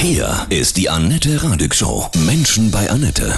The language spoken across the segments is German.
Hier ist die Annette Radig Show. Menschen bei Annette.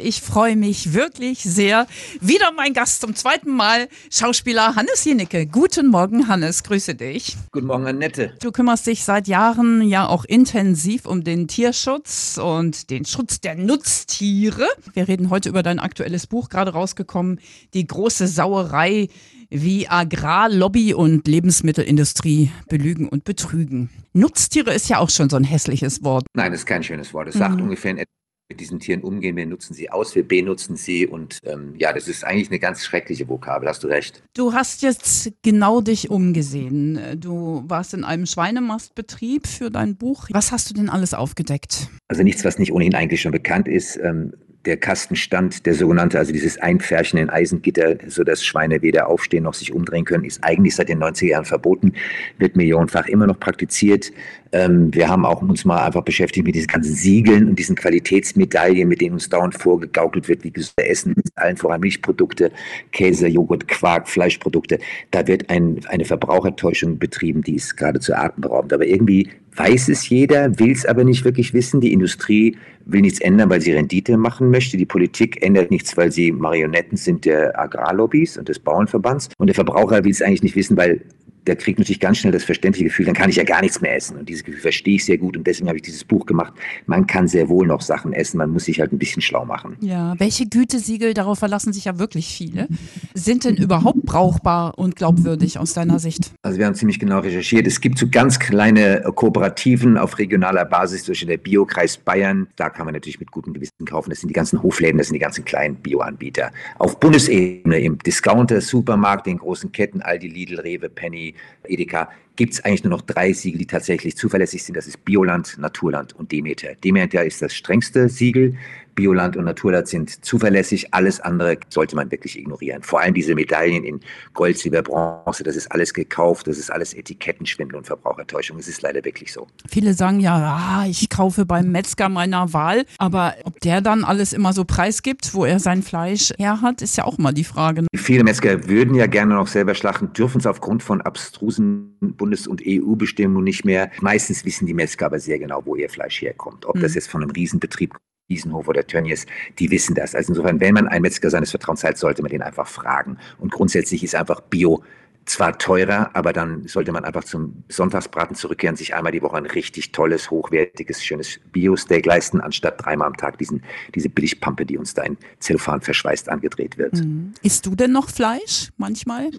Ich freue mich wirklich sehr. Wieder mein Gast zum zweiten Mal, Schauspieler Hannes Jenicke. Guten Morgen, Hannes. Grüße dich. Guten Morgen, Annette. Du kümmerst dich seit Jahren ja auch intensiv um den Tierschutz und den Schutz der Nutztiere. Wir reden heute über dein aktuelles Buch, gerade rausgekommen, Die große Sauerei, wie Agrarlobby und Lebensmittelindustrie belügen und betrügen. Nutztiere ist ja auch schon so ein hässliches Wort. Nein, das ist kein schönes Wort. Es sagt Mhm. ungefähr in etwa, mit diesen Tieren umgehen. Wir nutzen sie aus, wir benutzen sie und ähm, ja, das ist eigentlich eine ganz schreckliche Vokabel, hast du recht. Du hast jetzt genau dich umgesehen. Du warst in einem Schweinemastbetrieb für dein Buch. Was hast du denn alles aufgedeckt? Also nichts, was nicht ohnehin eigentlich schon bekannt ist. Ähm, der Kastenstand, der sogenannte, also dieses Einpferchen in Eisengitter, sodass Schweine weder aufstehen noch sich umdrehen können, ist eigentlich seit den 90er Jahren verboten, wird millionenfach immer noch praktiziert. Ähm, wir haben auch uns mal einfach beschäftigt mit diesen ganzen Siegeln und diesen Qualitätsmedaillen, mit denen uns dauernd vorgegaukelt wird, wie gesund wir essen, allen voran Milchprodukte, Käse, Joghurt, Quark, Fleischprodukte. Da wird ein, eine Verbrauchertäuschung betrieben, die ist geradezu atemberaubend. Aber irgendwie weiß es jeder, will es aber nicht wirklich wissen. Die Industrie will nichts ändern, weil sie Rendite machen möchte. Die Politik ändert nichts, weil sie Marionetten sind der Agrarlobbys und des Bauernverbands. Und der Verbraucher will es eigentlich nicht wissen, weil der kriegt natürlich ganz schnell das verständliche Gefühl, dann kann ich ja gar nichts mehr essen. Und dieses Gefühl verstehe ich sehr gut und deswegen habe ich dieses Buch gemacht. Man kann sehr wohl noch Sachen essen, man muss sich halt ein bisschen schlau machen. Ja, welche Gütesiegel, darauf verlassen sich ja wirklich viele, sind denn überhaupt brauchbar und glaubwürdig aus deiner Sicht? Also wir haben ziemlich genau recherchiert. Es gibt so ganz kleine äh, Kooperativen auf regionaler Basis, durch der Biokreis Bayern. Da kann man natürlich mit gutem Gewissen kaufen. Das sind die ganzen Hofläden, das sind die ganzen kleinen Bioanbieter. Auf Bundesebene im Discounter, Supermarkt, den großen Ketten, Aldi, Lidl, Rewe, Penny, Edeka, gibt es eigentlich nur noch drei Siegel, die tatsächlich zuverlässig sind. Das ist Bioland, Naturland und Demeter. Demeter ist das strengste Siegel. Bioland und Naturland sind zuverlässig. Alles andere sollte man wirklich ignorieren. Vor allem diese Medaillen in Gold, Silber, Bronze, das ist alles gekauft. Das ist alles Etikettenschwindel und Verbrauchertäuschung. Es ist leider wirklich so. Viele sagen ja, ah, ich kaufe beim Metzger meiner Wahl, aber ob der dann alles immer so preisgibt, wo er sein Fleisch her hat, ist ja auch mal die Frage. Viele Metzger würden ja gerne noch selber schlachten, dürfen es aufgrund von abstrusen Bundes- und EU-Bestimmungen nicht mehr. Meistens wissen die Metzger aber sehr genau, wo ihr Fleisch herkommt. Ob das Mhm. jetzt von einem Riesenbetrieb Wiesenhof oder Tönnies, die wissen das. Also insofern, wenn man einen Metzger seines Vertrauens hat, sollte man den einfach fragen. Und grundsätzlich ist einfach Bio zwar teurer, aber dann sollte man einfach zum Sonntagsbraten zurückkehren, sich einmal die Woche ein richtig tolles, hochwertiges, schönes Bio-Steak leisten, anstatt dreimal am Tag diesen, diese Billigpampe, die uns da in Zellophan verschweißt angedreht wird. Mhm. Isst du denn noch Fleisch manchmal?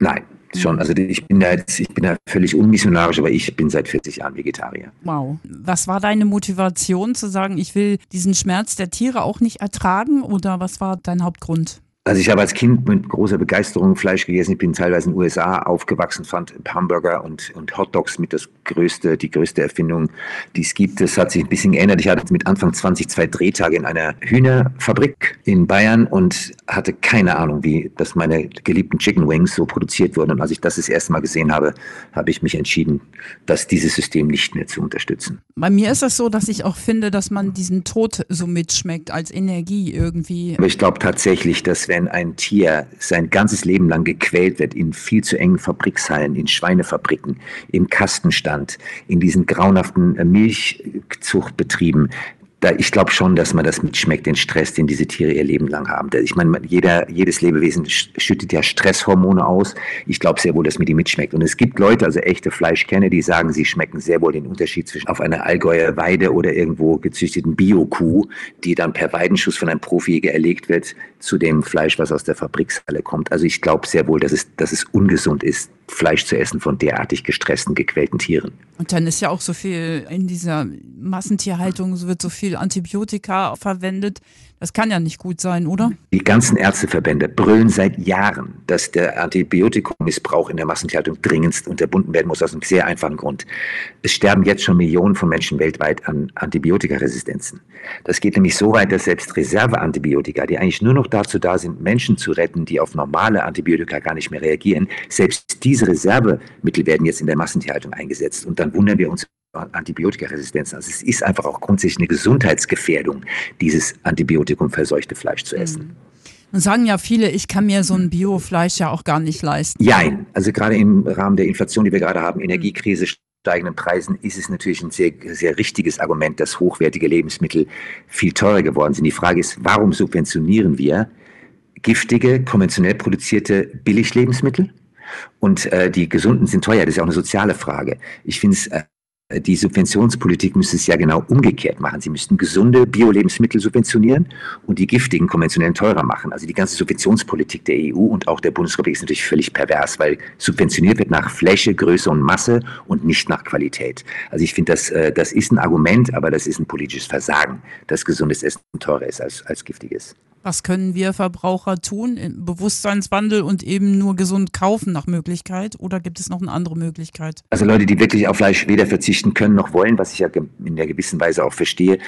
Nein, schon. Also ich bin da jetzt, ich bin da völlig unmissionarisch, aber ich bin seit 40 Jahren Vegetarier. Wow. Was war deine Motivation zu sagen, ich will diesen Schmerz der Tiere auch nicht ertragen oder was war dein Hauptgrund? Also ich habe als Kind mit großer Begeisterung Fleisch gegessen. Ich bin teilweise in den USA aufgewachsen, fand Hamburger und, und Hotdogs mit das größte, die größte Erfindung, die es gibt. Das hat sich ein bisschen geändert. Ich hatte mit Anfang 20 zwei Drehtage in einer Hühnerfabrik in Bayern und hatte keine Ahnung, wie dass meine geliebten Chicken Wings so produziert wurden. Und als ich das das erste Mal gesehen habe, habe ich mich entschieden, dass dieses System nicht mehr zu unterstützen. Bei mir ist es so, dass ich auch finde, dass man diesen Tod so mitschmeckt als Energie irgendwie. Aber ich glaube tatsächlich, dass wenn ein Tier sein ganzes Leben lang gequält wird in viel zu engen Fabrikshallen, in Schweinefabriken, im Kastenstand, in diesen grauenhaften äh, Milchzuchtbetrieben, da, ich glaube schon, dass man das mitschmeckt, den Stress, den diese Tiere ihr Leben lang haben. Ich meine, jedes Lebewesen sch- schüttet ja Stresshormone aus. Ich glaube sehr wohl, dass mir die mitschmeckt. Und es gibt Leute, also echte Fleischkenner, die sagen, sie schmecken sehr wohl den Unterschied zwischen auf einer Allgäuer Weide oder irgendwo gezüchteten Bio-Kuh, die dann per Weidenschuss von einem Profijäger erlegt wird, zu dem Fleisch, was aus der Fabrikshalle kommt. Also ich glaube sehr wohl, dass es, dass es ungesund ist, Fleisch zu essen von derartig gestressten, gequälten Tieren. Und dann ist ja auch so viel in dieser Massentierhaltung, so wird so viel Antibiotika verwendet. Das kann ja nicht gut sein, oder? Die ganzen Ärzteverbände brüllen seit Jahren, dass der Antibiotikumissbrauch in der Massentierhaltung dringendst unterbunden werden muss, aus einem sehr einfachen Grund. Es sterben jetzt schon Millionen von Menschen weltweit an Antibiotikaresistenzen. Das geht nämlich so weit, dass selbst Reserveantibiotika, die eigentlich nur noch dazu da sind, Menschen zu retten, die auf normale Antibiotika gar nicht mehr reagieren, selbst diese Reservemittel werden jetzt in der Massentierhaltung eingesetzt. Und dann wundern wir uns Antibiotikaresistenz. Also es ist einfach auch grundsätzlich eine Gesundheitsgefährdung, dieses antibiotikumverseuchte Fleisch zu essen. Und sagen ja viele, ich kann mir so ein Biofleisch ja auch gar nicht leisten. Jein. Also gerade im Rahmen der Inflation, die wir gerade haben, Energiekrise, steigenden Preisen ist es natürlich ein sehr, sehr richtiges Argument, dass hochwertige Lebensmittel viel teurer geworden sind. Die Frage ist, warum subventionieren wir giftige, konventionell produzierte Billiglebensmittel? Und äh, die gesunden sind teuer. Das ist ja auch eine soziale Frage. Ich finde es äh, die Subventionspolitik müsste es ja genau umgekehrt machen. Sie müssten gesunde Bio-Lebensmittel subventionieren und die giftigen konventionellen teurer machen. Also die ganze Subventionspolitik der EU und auch der Bundesrepublik ist natürlich völlig pervers, weil subventioniert wird nach Fläche, Größe und Masse und nicht nach Qualität. Also ich finde, das, äh, das ist ein Argument, aber das ist ein politisches Versagen, dass gesundes Essen teurer ist als, als giftiges. Was können wir Verbraucher tun? Bewusstseinswandel und eben nur gesund kaufen nach Möglichkeit? Oder gibt es noch eine andere Möglichkeit? Also Leute, die wirklich auf Fleisch weder verzichten können noch wollen, was ich ja in der gewissen Weise auch verstehe,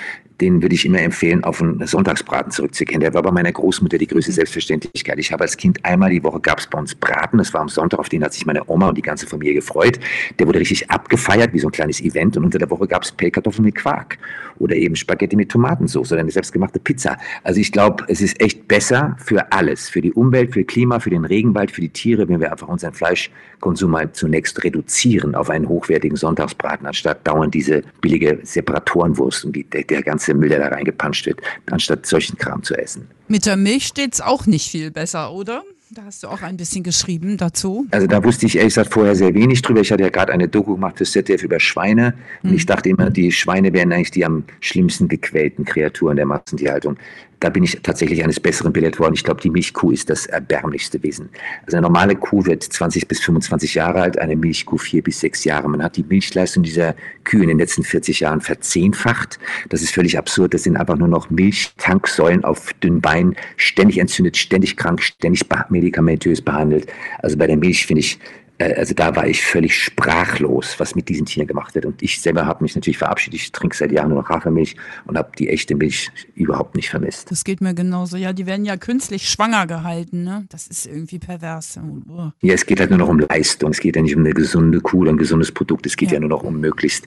denen würde ich immer empfehlen, auf einen Sonntagsbraten zurückzukehren. Der war bei meiner Großmutter die größte mhm. Selbstverständlichkeit. Ich habe als Kind einmal die Woche gab es bei uns Braten. Das war am Sonntag, auf den hat sich meine Oma und die ganze Familie gefreut. Der wurde richtig abgefeiert, wie so ein kleines Event. Und unter der Woche gab es Pellkartoffeln mit Quark oder eben Spaghetti mit Tomatensauce oder eine selbstgemachte Pizza. Also ich glaube, es ist echt besser für alles, für die Umwelt, für Klima, für den Regenwald, für die Tiere, wenn wir einfach unseren Fleischkonsum mal zunächst reduzieren auf einen hochwertigen Sonntagsbraten, anstatt dauernd diese billige Separatorenwurst und die, der, der ganze Müll, der da reingepanscht wird, anstatt solchen Kram zu essen. Mit der Milch steht es auch nicht viel besser, oder? Da hast du auch ein bisschen geschrieben dazu. Also da wusste ich ehrlich gesagt vorher sehr wenig drüber. Ich hatte ja gerade eine Doku gemacht für ZDF über Schweine. Und ich hm. dachte immer, die Schweine wären eigentlich die am schlimmsten gequälten Kreaturen der Massentierhaltung da bin ich tatsächlich eines Besseren belehrt worden. Ich glaube, die Milchkuh ist das erbärmlichste Wesen. Also eine normale Kuh wird 20 bis 25 Jahre alt, eine Milchkuh vier bis sechs Jahre. Man hat die Milchleistung dieser Kühe in den letzten 40 Jahren verzehnfacht. Das ist völlig absurd. Das sind einfach nur noch Milchtanksäulen auf dünnen Beinen, ständig entzündet, ständig krank, ständig medikamentös behandelt. Also bei der Milch finde ich, also da war ich völlig sprachlos, was mit diesen Tieren gemacht wird. Und ich selber habe mich natürlich verabschiedet. Ich trinke seit Jahren nur noch Hafermilch und habe die echte Milch überhaupt nicht vermisst. Das geht mir genauso. Ja, die werden ja künstlich schwanger gehalten. Ne? Das ist irgendwie pervers. Oh. Ja, es geht halt nur noch um Leistung. Es geht ja nicht um eine gesunde Kuh oder ein gesundes Produkt. Es geht ja, ja nur noch um möglichst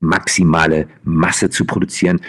maximale Masse zu produzieren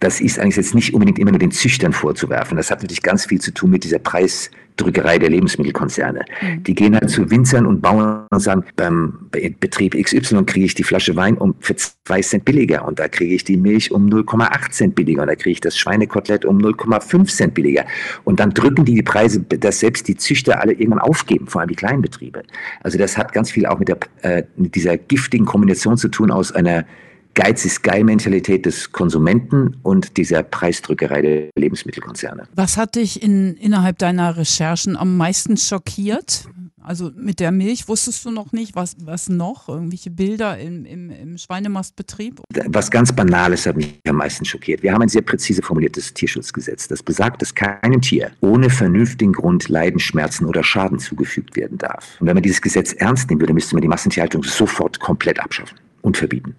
das ist eigentlich jetzt nicht unbedingt immer nur den Züchtern vorzuwerfen. Das hat natürlich ganz viel zu tun mit dieser Preisdrückerei der Lebensmittelkonzerne. Mhm. Die gehen halt zu Winzern und Bauern und sagen, beim Betrieb XY kriege ich die Flasche Wein um für zwei Cent billiger und da kriege ich die Milch um 0,8 Cent billiger und da kriege ich das Schweinekotelett um 0,5 Cent billiger. Und dann drücken die die Preise, dass selbst die Züchter alle irgendwann aufgeben, vor allem die kleinen Betriebe. Also das hat ganz viel auch mit, der, äh, mit dieser giftigen Kombination zu tun aus einer Geiz ist Geil-Mentalität des Konsumenten und dieser Preisdrückerei der Lebensmittelkonzerne. Was hat dich in, innerhalb deiner Recherchen am meisten schockiert? Also mit der Milch wusstest du noch nicht, was, was noch? Irgendwelche Bilder im, im, im Schweinemastbetrieb? Was ganz Banales hat mich am meisten schockiert. Wir haben ein sehr präzise formuliertes Tierschutzgesetz, das besagt, dass keinem Tier ohne vernünftigen Grund Leiden, Schmerzen oder Schaden zugefügt werden darf. Und wenn man dieses Gesetz ernst nehmen würde, müsste man die Massentierhaltung sofort komplett abschaffen und verbieten.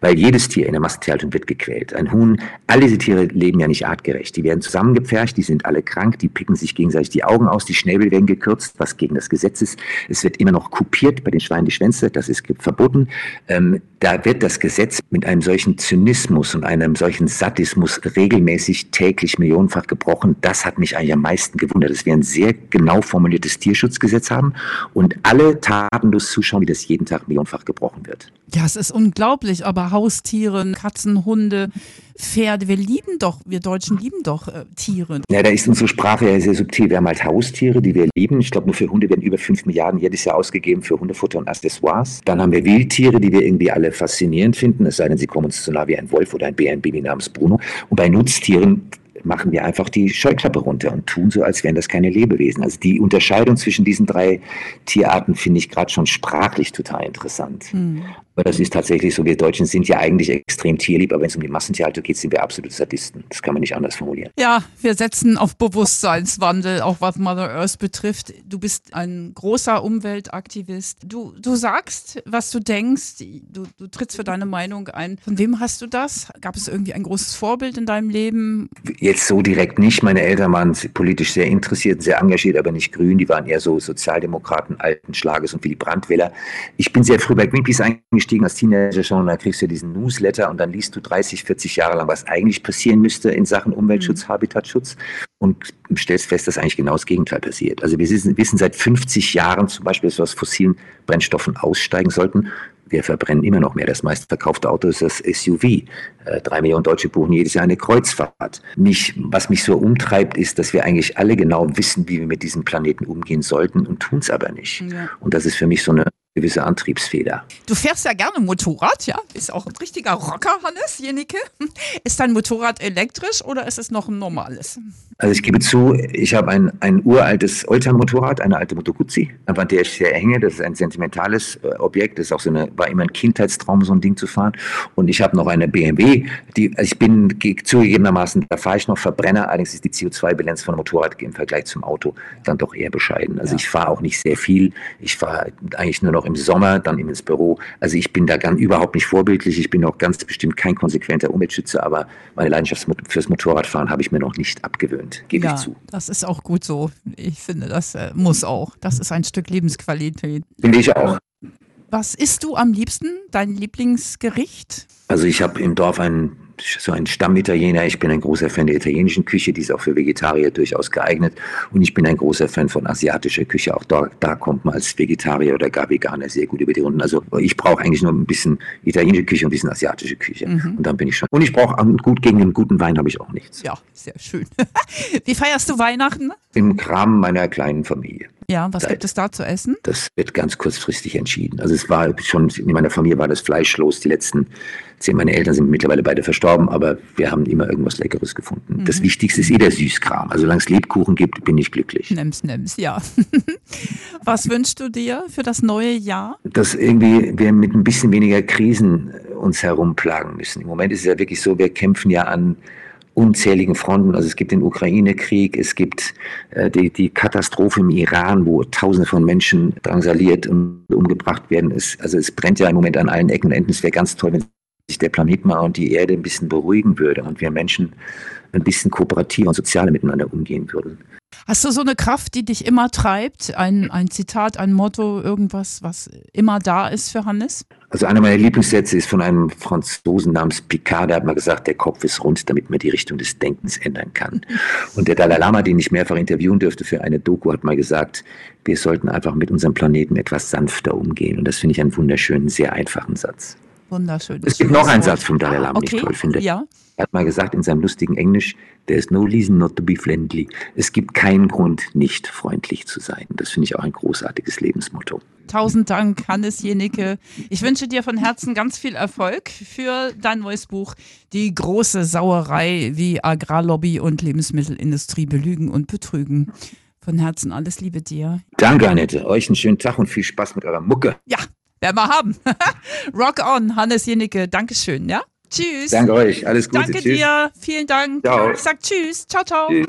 Weil jedes Tier in der Massentierhaltung wird gequält. Ein Huhn, all diese Tiere leben ja nicht artgerecht. Die werden zusammengepfercht, die sind alle krank, die picken sich gegenseitig die Augen aus, die Schnäbel werden gekürzt, was gegen das Gesetz ist. Es wird immer noch kupiert bei den Schweinen die Schwänze, das ist verboten. Ähm, da wird das Gesetz mit einem solchen Zynismus und einem solchen Sadismus regelmäßig täglich millionenfach gebrochen. Das hat mich eigentlich am meisten gewundert, dass wir ein sehr genau formuliertes Tierschutzgesetz haben und alle tatenlos zuschauen, wie das jeden Tag millionenfach gebrochen wird. Ja, es ist unglaublich, aber Haustiere, Katzen, Hunde, Pferde, wir lieben doch, wir Deutschen lieben doch äh, Tiere. Ja, da ist unsere Sprache ja sehr subtil. Wir haben halt Haustiere, die wir lieben. Ich glaube, nur für Hunde werden über 5 Milliarden jedes Jahr ausgegeben für Hundefutter und Accessoires. Dann haben wir Wildtiere, die wir irgendwie alle faszinierend finden, es sei denn, sie kommen uns zu nah wie ein Wolf oder ein Bär, ein Baby namens Bruno. Und bei Nutztieren machen wir einfach die Scheuklappe runter und tun so, als wären das keine Lebewesen. Also die Unterscheidung zwischen diesen drei Tierarten finde ich gerade schon sprachlich total interessant. Mhm. Aber das ist tatsächlich so, wir Deutschen sind ja eigentlich extrem tierlieb, aber wenn es um die Massentierhaltung geht, sind wir absolute Sadisten. Das kann man nicht anders formulieren. Ja, wir setzen auf Bewusstseinswandel, auch was Mother Earth betrifft. Du bist ein großer Umweltaktivist. Du, du sagst, was du denkst. Du, du trittst für deine Meinung ein. Von wem hast du das? Gab es irgendwie ein großes Vorbild in deinem Leben? Jetzt so direkt nicht. Meine Eltern waren politisch sehr interessiert, sehr engagiert, aber nicht grün. Die waren eher so Sozialdemokraten alten Schlages und wie die Brandwähler. Ich bin sehr früh bei Greenpeace eingegangen eingestiegen als Teenager schon und dann kriegst du diesen Newsletter und dann liest du 30, 40 Jahre lang, was eigentlich passieren müsste in Sachen Umweltschutz, mhm. Habitatschutz und stellst fest, dass eigentlich genau das Gegenteil passiert. Also wir wissen, seit 50 Jahren zum Beispiel, dass wir aus fossilen Brennstoffen aussteigen sollten Wir verbrennen immer noch mehr. Das meistverkaufte Auto ist das SUV. Äh, drei Millionen Deutsche buchen jedes Jahr eine Kreuzfahrt. Mich, was mich so umtreibt, ist, dass wir eigentlich alle genau wissen, wie wir mit diesem Planeten umgehen sollten und tun es aber nicht. Ja. Und das ist für mich so eine gewisse Antriebsfeder. Du fährst ja gerne Motorrad, ja? Bist auch ein richtiger Rocker, Hannes Jenicke. Ist dein Motorrad elektrisch oder ist es noch ein normales? Also ich gebe zu, ich habe ein, ein uraltes Oldtimer-Motorrad, eine alte Moto Guzzi, an der ich sehr hänge. Das ist ein sentimentales äh, Objekt. Das ist auch so eine, war immer ein Kindheitstraum, so ein Ding zu fahren. Und ich habe noch eine BMW. Die, also ich bin zugegebenermaßen, da fahre ich noch Verbrenner. Allerdings ist die CO2-Bilanz von Motorrad im Vergleich zum Auto dann doch eher bescheiden. Also ja. ich fahre auch nicht sehr viel. Ich fahre eigentlich nur noch noch im Sommer, dann eben ins Büro. Also ich bin da ganz überhaupt nicht vorbildlich. Ich bin auch ganz bestimmt kein konsequenter Umweltschützer, aber meine Leidenschaft fürs Motorradfahren habe ich mir noch nicht abgewöhnt, gebe ja, ich zu. Das ist auch gut so. Ich finde, das äh, muss auch. Das ist ein Stück Lebensqualität. Finde ich auch. Was isst du am liebsten? Dein Lieblingsgericht? Also ich habe im Dorf einen so ein Stammitaliener. Ich bin ein großer Fan der italienischen Küche, die ist auch für Vegetarier durchaus geeignet. Und ich bin ein großer Fan von asiatischer Küche. Auch da, da kommt man als Vegetarier oder gar Veganer sehr gut über die Runden. Also ich brauche eigentlich nur ein bisschen italienische Küche und ein bisschen asiatische Küche. Mhm. Und dann bin ich schon. Und ich brauche gut gegen einen guten Wein habe ich auch nichts. Ja, sehr schön. Wie feierst du Weihnachten? Im Rahmen meiner kleinen Familie. Ja, was gibt es da zu essen? Das wird ganz kurzfristig entschieden. Also es war schon, in meiner Familie war das fleischlos. Die letzten zehn, meine Eltern sind mittlerweile beide verstorben, aber wir haben immer irgendwas Leckeres gefunden. Mhm. Das Wichtigste ist eh der Süßkram. Also solange es Lebkuchen gibt, bin ich glücklich. Nimm's, nimm's, ja. was wünschst du dir für das neue Jahr? Dass irgendwie wir mit ein bisschen weniger Krisen uns herumplagen müssen. Im Moment ist es ja wirklich so, wir kämpfen ja an unzähligen Fronten. Also es gibt den Ukraine-Krieg, es gibt äh, die, die Katastrophe im Iran, wo Tausende von Menschen drangsaliert und umgebracht werden. Es, also es brennt ja im Moment an allen Ecken und Enden. Es wäre ganz toll, wenn sich der Planet mal und die Erde ein bisschen beruhigen würde und wir Menschen ein bisschen kooperativer und sozialer miteinander umgehen würden. Hast du so eine Kraft, die dich immer treibt? Ein, ein Zitat, ein Motto, irgendwas, was immer da ist für Hannes? Also einer meiner Lieblingssätze ist von einem Franzosen namens Picard, der hat mal gesagt, der Kopf ist rund, damit man die Richtung des Denkens ändern kann. Und der Dalai Lama, den ich mehrfach interviewen dürfte für eine Doku, hat mal gesagt, wir sollten einfach mit unserem Planeten etwas sanfter umgehen. Und das finde ich einen wunderschönen, sehr einfachen Satz. Wunderschön. Es gibt noch einen Satz vom Dalai Lama, okay. den ich toll finde. Ja. Er hat mal gesagt in seinem lustigen Englisch, there is no reason not to be friendly. Es gibt keinen Grund, nicht freundlich zu sein. Das finde ich auch ein großartiges Lebensmotto. Tausend Dank, Hannes Jenicke. Ich wünsche dir von Herzen ganz viel Erfolg für dein neues Buch Die große Sauerei, wie Agrarlobby und Lebensmittelindustrie belügen und betrügen. Von Herzen alles Liebe dir. Danke, Annette. Euch einen schönen Tag und viel Spaß mit eurer Mucke. Ja, werden wir haben. Rock on, Hannes Jenicke. Dankeschön, ja? Tschüss. Danke euch. Alles Gute. Danke tschüss. dir. Vielen Dank. Ciao. Ich sag Tschüss. Ciao, ciao. Tschüss.